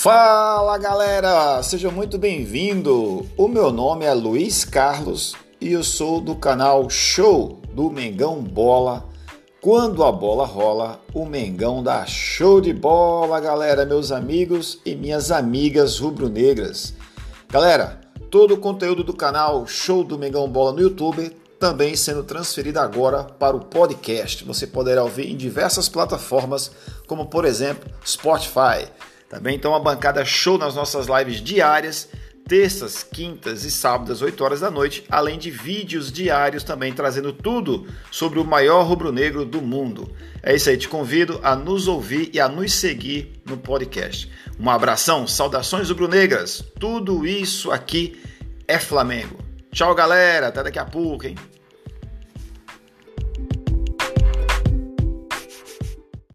Fala galera, seja muito bem-vindo. O meu nome é Luiz Carlos e eu sou do canal Show do Mengão Bola. Quando a bola rola, o Mengão dá show de bola, galera, meus amigos e minhas amigas rubro-negras. Galera, todo o conteúdo do canal Show do Mengão Bola no YouTube também sendo transferido agora para o podcast. Você poderá ouvir em diversas plataformas, como por exemplo Spotify. Também então uma bancada show nas nossas lives diárias, terças, quintas e sábados às 8 horas da noite, além de vídeos diários também trazendo tudo sobre o maior rubro-negro do mundo. É isso aí, te convido a nos ouvir e a nos seguir no podcast. Um abração, saudações rubro-negras. Tudo isso aqui é Flamengo. Tchau, galera. Até daqui a pouco, hein?